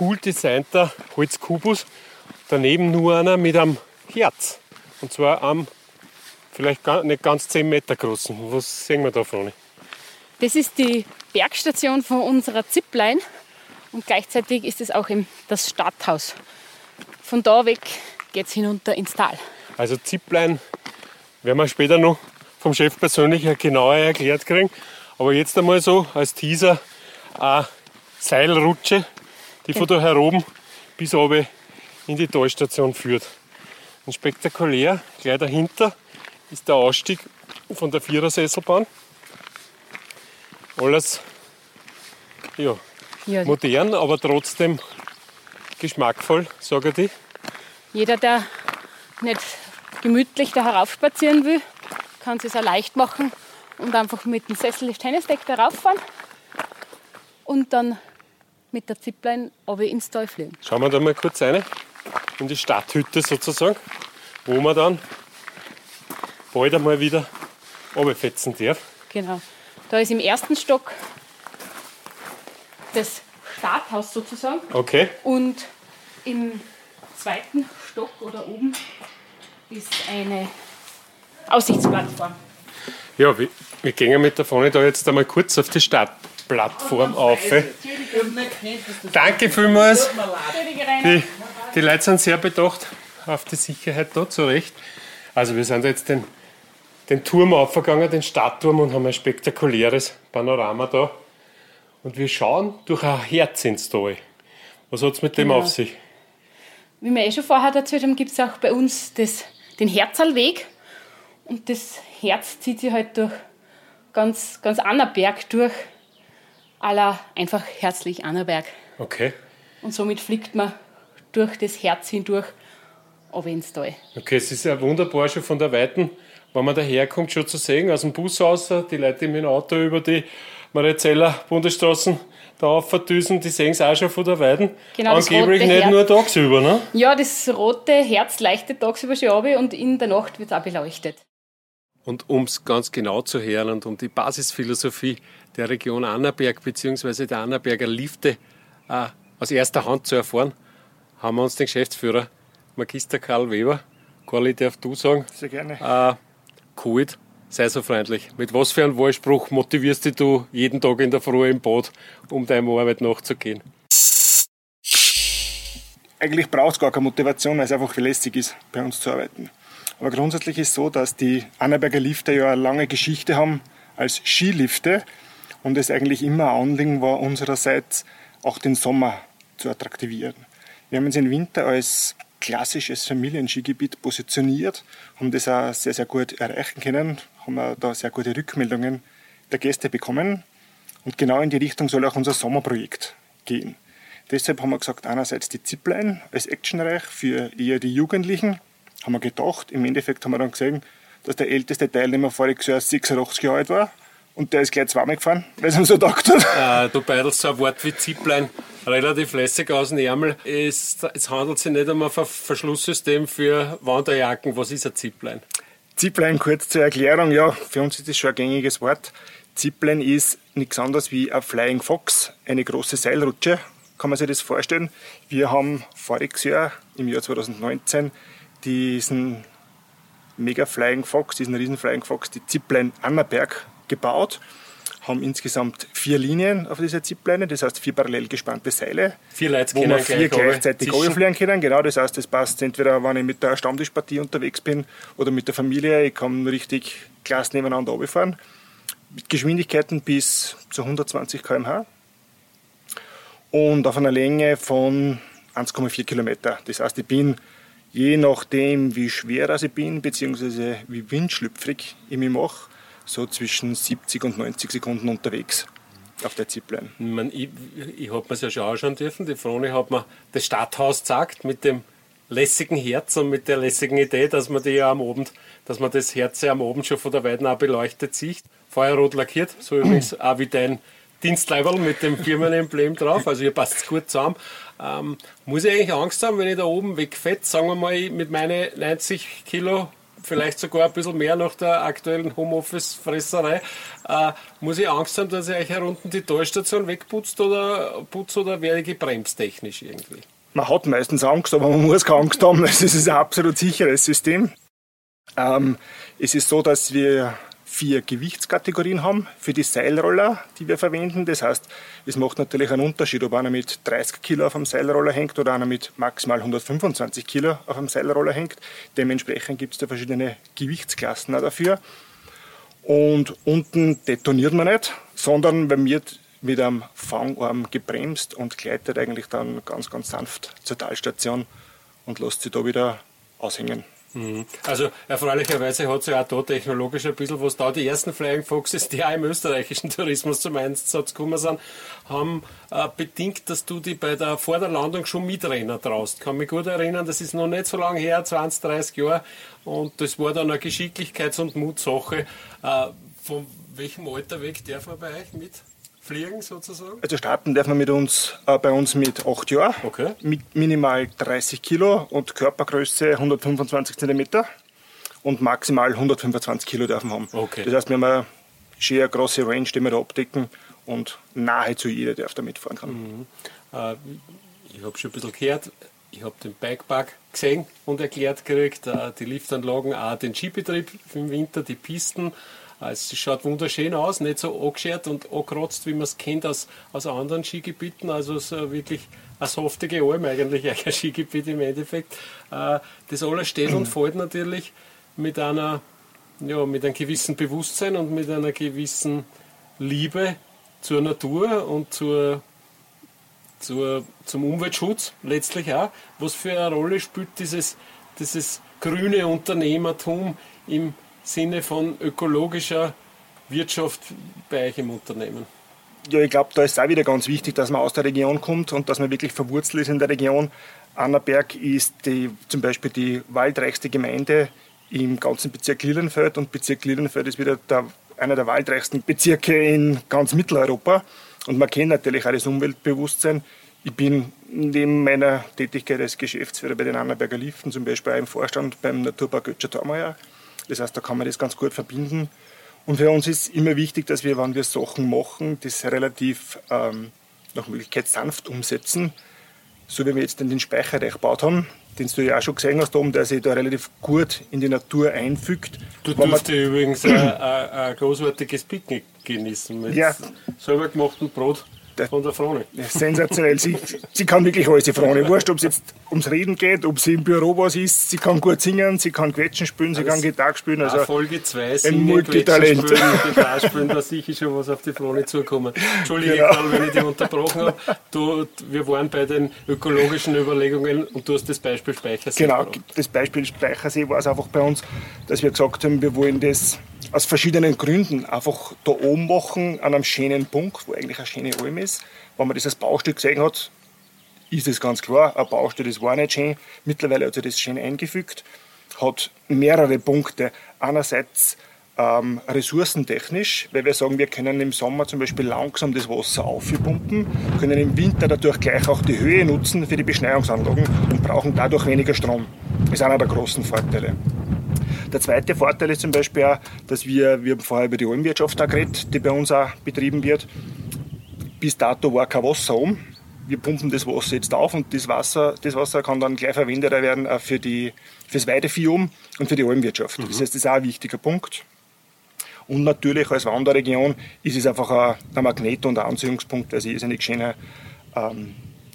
cool designter Holzkubus. Daneben nur einer mit einem Herz. Und zwar am vielleicht nicht ganz 10 Meter großen. Was sehen wir da vorne? Das ist die Bergstation von unserer Zipline und gleichzeitig ist es auch das Stadthaus. Von da weg geht es hinunter ins Tal. Also Zipline werden wir später noch vom Chef persönlich genauer erklärt kriegen. Aber jetzt einmal so als Teaser eine Seilrutsche, die von da her oben bis oben in die Talstation führt. Und spektakulär, gleich dahinter ist der Ausstieg von der Vierersesselbahn. Alles ja, ja. modern, aber trotzdem geschmackvoll, sage ich. Jeder, der nicht gemütlich da heraufspazieren will, kann es auch leicht machen und einfach mit dem Sessel Tennisdeck da rauffahren und dann mit der Zipline aber ins Tal fliegen. Schauen wir da mal kurz rein in die Stadthütte sozusagen, wo man dann bald einmal wieder runterfetzen darf. Genau. Da ist im ersten Stock das Starthaus sozusagen. Okay. Und im zweiten Stock oder oben ist eine Aussichtsplattform. Ja, wir, wir gehen mit der Fahne da jetzt einmal kurz auf die Startplattform auf. Danke vielmals. Die, die Leute sind sehr bedacht auf die Sicherheit da, zu Recht. Also wir sind jetzt den, den Turm aufgegangen, den Stadtturm und haben ein spektakuläres Panorama da. Und wir schauen durch ein Herz ins Tal. Was hat es mit genau. dem auf sich? Wie wir eh schon vorher erzählt haben, gibt es auch bei uns das, den Herzalweg. Und das Herz zieht sich halt durch ganz, ganz Annaberg durch. Aller einfach herzlich Annaberg. Okay. Und somit fliegt man durch das Herz hindurch aber ins Tal. Okay, es ist ja wunderbar schon von der Weiten, wenn man daherkommt, schon zu sehen, aus dem Bus raus, die Leute mit dem Auto über die Mariazeller Bundesstraßen da aufverdüsen, die sehen es auch schon von der Weiden. Genau, Angeblich nicht Herz. nur tagsüber, ne? Ja, das rote Herz leuchtet tagsüber schon ab und in der Nacht wird es auch beleuchtet. Und um es ganz genau zu hören und um die Basisphilosophie der Region Annaberg bzw. der Annaberger Lifte äh, aus erster Hand zu erfahren, haben wir uns den Geschäftsführer Magister Karl Weber, Karl, darf du sagen, Sehr gerne. Äh, geholt sei so freundlich. Mit was für einem Wahlspruch motivierst dich du jeden Tag in der Früh im Bad, um deiner Arbeit nachzugehen? Eigentlich braucht es gar keine Motivation, weil es einfach lästig ist, bei uns zu arbeiten. Aber grundsätzlich ist es so, dass die Annaberger Lifte ja eine lange Geschichte haben als Skilifte und es eigentlich immer ein Anliegen war, unsererseits auch den Sommer zu attraktivieren. Wir haben uns im Winter als klassisches Familienskigebiet positioniert, haben das auch sehr, sehr gut erreichen können, haben da sehr gute Rückmeldungen der Gäste bekommen. Und genau in die Richtung soll auch unser Sommerprojekt gehen. Deshalb haben wir gesagt, einerseits die Zipline als actionreich für eher die Jugendlichen, haben wir gedacht. Im Endeffekt haben wir dann gesehen, dass der älteste Teilnehmer voriges Jahr 86 Jahre alt war. Und der ist gleich zweimal gefahren, weil es ihm so gedacht hat. Äh, du beidelst so ein Wort wie Zipline relativ lässig aus dem Ärmel. Es, es handelt sich nicht um ein Verschlusssystem für Wanderjacken. Was ist ein Zipline? Zipline, kurz zur Erklärung, ja, für uns ist das schon ein gängiges Wort. Zipline ist nichts anderes wie ein Flying Fox, eine große Seilrutsche, kann man sich das vorstellen. Wir haben voriges Jahr, im Jahr 2019, diesen Mega Flying Fox, diesen riesen Flying Fox, die Zipline Annaberg gebaut haben insgesamt vier Linien auf dieser Zipline, das heißt vier parallel gespannte Seile, Vier Leute wo wir vier gleich gleichzeitig runterfliegen können. Genau, das heißt, das passt entweder, wenn ich mit der Stammtischpartie unterwegs bin oder mit der Familie. Ich kann richtig klasse nebeneinander runterfahren. Mit Geschwindigkeiten bis zu 120 km/h und auf einer Länge von 1,4 Kilometer. Das heißt, ich bin je nachdem, wie schwer das ich bin, beziehungsweise wie windschlüpfrig ich mich mache, so zwischen 70 und 90 Sekunden unterwegs auf der Zipline. Ich, mein, ich, ich habe mir ja schon anschauen dürfen. Die Frone hat mir das Stadthaus gezeigt mit dem lässigen Herz und mit der lässigen Idee, dass man die ja am Abend, dass man das Herz ja am Abend schon von der Weiden auch beleuchtet sieht. Feuerrot lackiert, so übrigens [CLEARS THROAT] auch wie dein Dienstleiberl mit dem Firmenemblem drauf. Also hier passt es gut zusammen. Ähm, muss ich eigentlich Angst haben, wenn ich da oben wegfett, sagen wir mal mit meinen 90 Kilo vielleicht sogar ein bisschen mehr nach der aktuellen Homeoffice-Fresserei. Äh, muss ich Angst haben, dass ich euch hier unten die Talstation wegputzt oder putzt oder werde ich gebremst technisch irgendwie? Man hat meistens Angst, aber man muss keine Angst haben. [LAUGHS] Es ist ein absolut sicheres System. Ähm, es ist so, dass wir vier Gewichtskategorien haben für die Seilroller, die wir verwenden. Das heißt, es macht natürlich einen Unterschied, ob einer mit 30 Kilo auf dem Seilroller hängt oder einer mit maximal 125 Kilo auf dem Seilroller hängt. Dementsprechend gibt es da verschiedene Gewichtsklassen auch dafür. Und unten detoniert man nicht, sondern man wird mit einem Fangarm gebremst und gleitet eigentlich dann ganz, ganz sanft zur Talstation und lässt sich da wieder aushängen. Also erfreulicherweise hat sich auch da technologisch ein bisschen was da. Die ersten Flying Foxes, die auch im österreichischen [LAUGHS] Tourismus zum Einsatz gekommen sind, haben äh, bedingt, dass du die bei der, vor der Landung schon mitrennen traust. Kann mich gut erinnern, das ist noch nicht so lange her, 20, 30 Jahre. Und das war dann eine Geschicklichkeits- und Mutsache. Äh, von welchem Alter weg darf man bei euch mit? Fliegen sozusagen? Also starten darf man mit uns, äh, bei uns mit 8 Jahren, Okay. mit minimal 30 Kilo und Körpergröße 125 Zentimeter und maximal 125 Kilo dürfen wir haben. Okay. Das heißt, wir haben eine sehr große Range, die wir da abdecken und nahezu jeder darf da mitfahren kann. Äh, ich habe schon ein bisschen gehört, ich habe den Bikepark gesehen und erklärt gekriegt, äh, die Liftanlagen, auch den Skibetrieb im Winter, die Pisten. Äh, Es schaut wunderschön aus, nicht so angeschert und angekratzt, wie man es kennt aus, aus anderen Skigebieten. Also so wirklich eine saftige Alm eigentlich, [LAUGHS] ein Skigebiet im Endeffekt. Äh, Das alles steht und [CLEARS THROAT] fällt natürlich mit einer, ja, mit einem gewissen Bewusstsein und mit einer gewissen Liebe zur Natur und zur zur, zum Umweltschutz letztlich auch. Was für eine Rolle spielt dieses, dieses grüne Unternehmertum im Sinne von ökologischer Wirtschaft bei euch im Unternehmen? Ja, ich glaube, da ist auch wieder ganz wichtig, dass man aus der Region kommt und dass man wirklich verwurzelt ist in der Region. Annaberg ist die, zum Beispiel die waldreichste Gemeinde im ganzen Bezirk Lilienfeld und Bezirk Lilienfeld ist wieder der, einer der waldreichsten Bezirke in ganz Mitteleuropa. Und man kennt natürlich auch das Umweltbewusstsein. Ich bin neben meiner Tätigkeit als Geschäftsführer bei den Annaberger Liften zum Beispiel auch im Vorstand beim Naturpark Götscher-Tormeier. Das heißt, da kann man das ganz gut verbinden. Und für uns ist immer wichtig, dass wir, wenn wir Sachen machen, das relativ ähm, nach Möglichkeit sanft umsetzen. So wie wir jetzt den Speicherreich gebaut haben, den du ja auch schon gesehen hast, oben, der sich da relativ gut in die Natur einfügt. Du man- durfte übrigens ein, ein, ein großartiges Picknick genießen mit Ja. selber gemachtem Brot von der Frone. Sensationell. Sie, sie kann wirklich alles, die Frau. Wurscht, ob es jetzt ums Reden geht, ob sie im Büro was ist. Sie kann gut singen, sie kann Quetschen spielen, sie kann Gitarre spielen. Also Folge 2 ein Multitalent. Spielen, Gitarre spielen, da sicher schon was auf die Frone zukommen. Entschuldige, Genau. Karl, wenn ich dich unterbrochen habe. Du, wir waren bei den ökologischen Überlegungen und du hast das Beispiel Speichersee genau, gebracht. das Beispiel Speichersee war es einfach bei uns, dass wir gesagt haben, wir wollen das aus verschiedenen Gründen einfach da oben machen, an einem schönen Punkt, wo eigentlich eine schöne Alm ist. Wenn man das als Baustück gesehen hat, ist es ganz klar, ein Baustück, das war nicht schön. Mittlerweile hat sich das schön eingefügt, hat mehrere Punkte. Einerseits ähm, ressourcentechnisch, weil wir sagen, wir können im Sommer zum Beispiel langsam das Wasser aufpumpen, können im Winter dadurch gleich auch die Höhe nutzen für die Beschneiungsanlagen und brauchen dadurch weniger Strom. Das ist einer der großen Vorteile. Der zweite Vorteil ist zum Beispiel auch, dass wir, wir haben vorher über die Almwirtschaft auch geredet, die bei uns auch betrieben wird. Bis dato war kein Wasser um. Wir pumpen das Wasser jetzt auf und das Wasser, das Wasser kann dann gleich verwendet werden auch für die, fürs Weidevieh um und für die Almwirtschaft. Das heißt, das ist auch ein wichtiger Punkt. Und natürlich als Wanderregion ist es einfach ein, ein Magnet und ein Anziehungspunkt, weil es irrsinnig schöner ähm,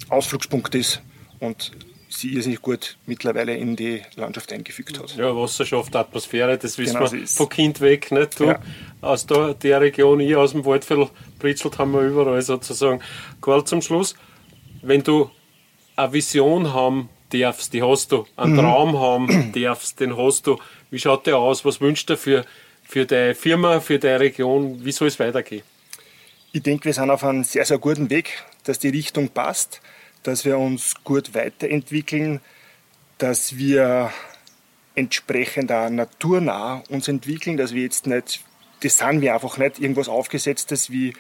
Ausflugspunkt ist und sie irrsinnig gut mittlerweile in die Landschaft eingefügt hat. Ja, Wasserschaft, Atmosphäre, das wissen genau, wir von Kind weg. Nicht? Du ja. aus der, der Region, ich aus dem Waldviertel, Britzelt haben wir überall sozusagen. Karl, zum Schluss, wenn du eine Vision haben darfst, die hast du, einen mhm. Traum haben [CLEARS THROAT] darfst, den hast du, wie schaut der aus, was wünschst du für, für deine Firma, für deine Region, wie soll es weitergehen? Ich denke, wir sind auf einem sehr, sehr guten Weg, dass die Richtung passt dass wir uns gut weiterentwickeln, dass wir entsprechend auch naturnah uns entwickeln, dass wir jetzt nicht, das sind wir einfach nicht, irgendwas aufgesetztes wie,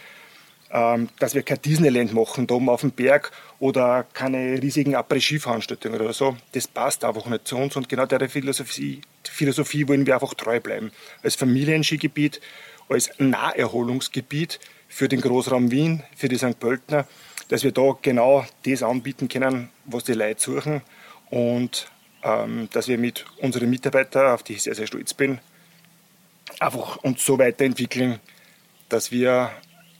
ähm, dass wir kein Disneyland machen, da oben auf dem Berg oder keine riesigen Après-Ski-Veranstaltungen oder so. Das passt einfach nicht zu uns und genau der Philosophie, Philosophie wollen wir einfach treu bleiben. Als Familienskigebiet, als Naherholungsgebiet für den Großraum Wien, für die St. Pöltner dass wir da genau das anbieten können, was die Leute suchen und ähm, dass wir mit unseren Mitarbeitern, auf die ich sehr, sehr stolz bin, einfach uns so weiterentwickeln, dass wir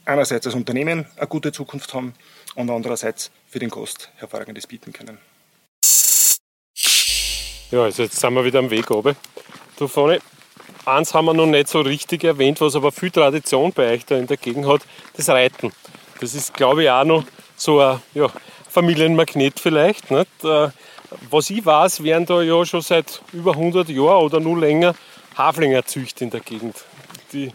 einerseits als Unternehmen eine gute Zukunft haben und andererseits für den Gast hervorragendes bieten können. Ja, also jetzt sind wir wieder am Weg oben. Du vorne, eins haben wir noch nicht so richtig erwähnt, was aber viel Tradition bei euch da in der Gegend hat, das Reiten. Das ist, glaube ich, auch noch so ein ja, Familienmagnet vielleicht. Nicht? Äh, was ich weiß, werden da ja schon seit über 100 Jahren oder nur länger Haflinger zücht in der Gegend. Die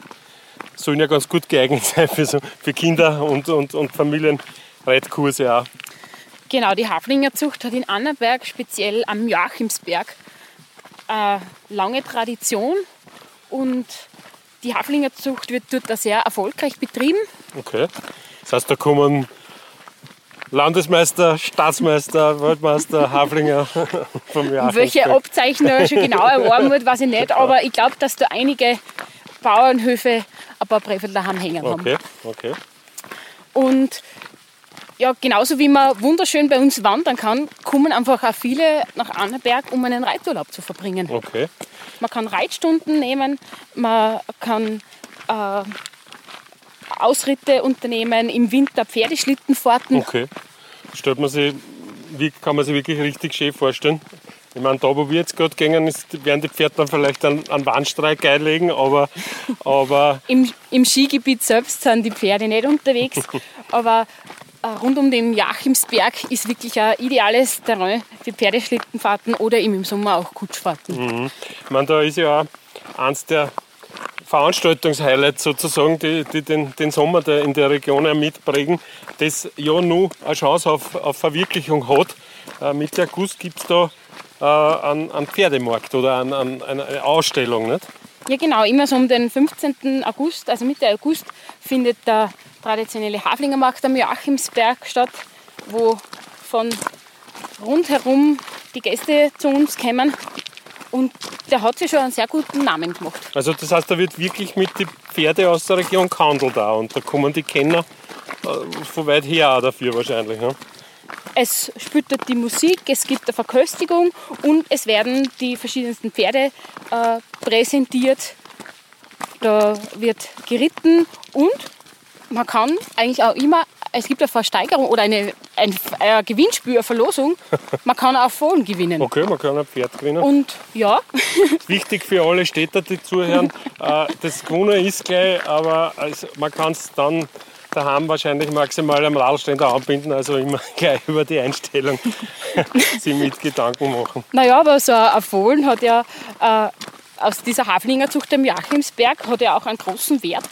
sollen ja ganz gut geeignet [LAUGHS] sein für, so, für Kinder und, und, und Familienreitkurse auch. Genau, die Haflingerzucht hat in Annaberg, speziell am Joachimsberg, eine lange Tradition und die Haflingerzucht wird dort sehr erfolgreich betrieben. Okay. Das heißt, da kommen Landesmeister, Staatsmeister, Weltmeister, Haflinger [LAUGHS] vom Jahr. Welche Abzeichnung schon genau erworben wird, weiß ich nicht, [LAUGHS] aber ich glaube, dass da einige Bauernhöfe ein paar Präfel daheim hängen haben. Okay, okay. Und ja, genauso wie man wunderschön bei uns wandern kann, kommen einfach auch viele nach Annaberg, um einen Reiturlaub zu verbringen. Okay. Man kann Reitstunden nehmen, man kann äh, Ausritte unternehmen, im Winter Pferdeschlittenfahrten. Okay. Stellt man sich, wie kann man sich wirklich richtig schön vorstellen? Ich meine, da wo wir jetzt gerade gehen, ist, werden die Pferde dann vielleicht einen, einen Warnstreik einlegen, aber... aber Im, Im Skigebiet selbst sind die Pferde nicht unterwegs, [LAUGHS] aber rund um den Joachimsberg ist wirklich ein ideales Terrain für Pferdeschlittenfahrten oder im Sommer auch Kutschfahrten. Mhm. Ich meine, da ist ja auch eins der Veranstaltungshighlights sozusagen, die, die den, den, Sommer der, in der Region mitprägen, das ja nur eine Chance auf, auf Verwirklichung hat. Äh, Mitte August gibt es da äh, einen, einen, Pferdemarkt oder einen, einen, eine Ausstellung, nicht? Ja genau, immer so um den 15. August, also Mitte August, findet der traditionelle Haflingermarkt am Joachimsberg statt, wo von rundherum die Gäste zu uns kommen und der hat sich schon einen sehr guten Namen gemacht. Also das heißt, da wird wirklich mit den Pferden aus der Region gehandelt da und da kommen die Kenner äh, von weit her auch dafür wahrscheinlich. Ne? Es spielt dort die Musik, es gibt eine Verköstigung und es werden die verschiedensten Pferde äh, präsentiert. Da wird geritten und man kann eigentlich auch immer es gibt eine Versteigerung oder eine, ein, ein Gewinnspiel, eine Verlosung. [LAUGHS] Man kann auch Fohlen gewinnen. Okay, man kann ein Pferd gewinnen. Und ja. [LAUGHS] Wichtig für alle Städter, die zuhören, äh, das Gewonnen ist gleich, aber man kann es dann daheim wahrscheinlich maximal am Radständer anbinden, also immer [LAUGHS] gleich über die Einstellung [LAUGHS] sich mit Gedanken machen. Naja, aber so ein Fohlen hat ja äh, aus dieser Haflingerzucht am Joachimsberg hat ja auch einen großen Wert.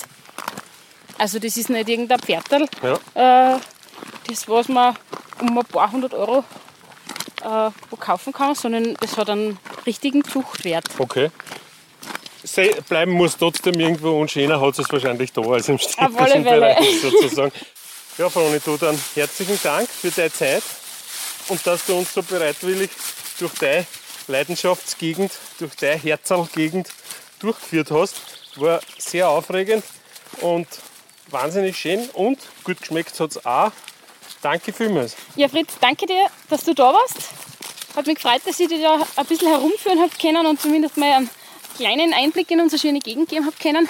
Also das ist nicht irgendein Pferdl, ja. äh, das was man um ein paar hundert Euro äh, kaufen kann, sondern das hat einen richtigen Zuchtwert. Okay. Bleiben muss trotzdem irgendwo und schöner hat es wahrscheinlich da als im städtischen Bereich sozusagen. Ja, Froni, du dann herzlichen Dank für deine Zeit und dass du uns so bereitwillig durch deine Leidenschaftsgegend, durch deine Herzalgegend durchgeführt hast. War sehr aufregend und wahnsinnig schön und gut geschmeckt hat es auch. Danke vielmals. Ja, Fritz, danke dir, dass du da warst. Hat mich gefreut, dass ich dich da ein bisschen herumführen habe können und zumindest mal einen kleinen Einblick in unsere schöne Gegend geben habe können.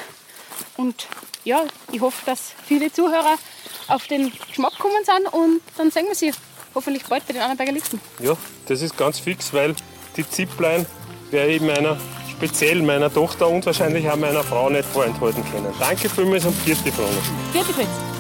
Und ja, ich hoffe, dass viele Zuhörer auf den Geschmack kommen sind und dann sehen wir sie hoffentlich bald bei den Annaberger Liften. Ja, das ist ganz fix, weil die Zipline werde ich meiner, speziell meiner Tochter und wahrscheinlich auch meiner Frau nicht vorenthalten können. Danke vielmals und vierte Frage. Vierte Fritz.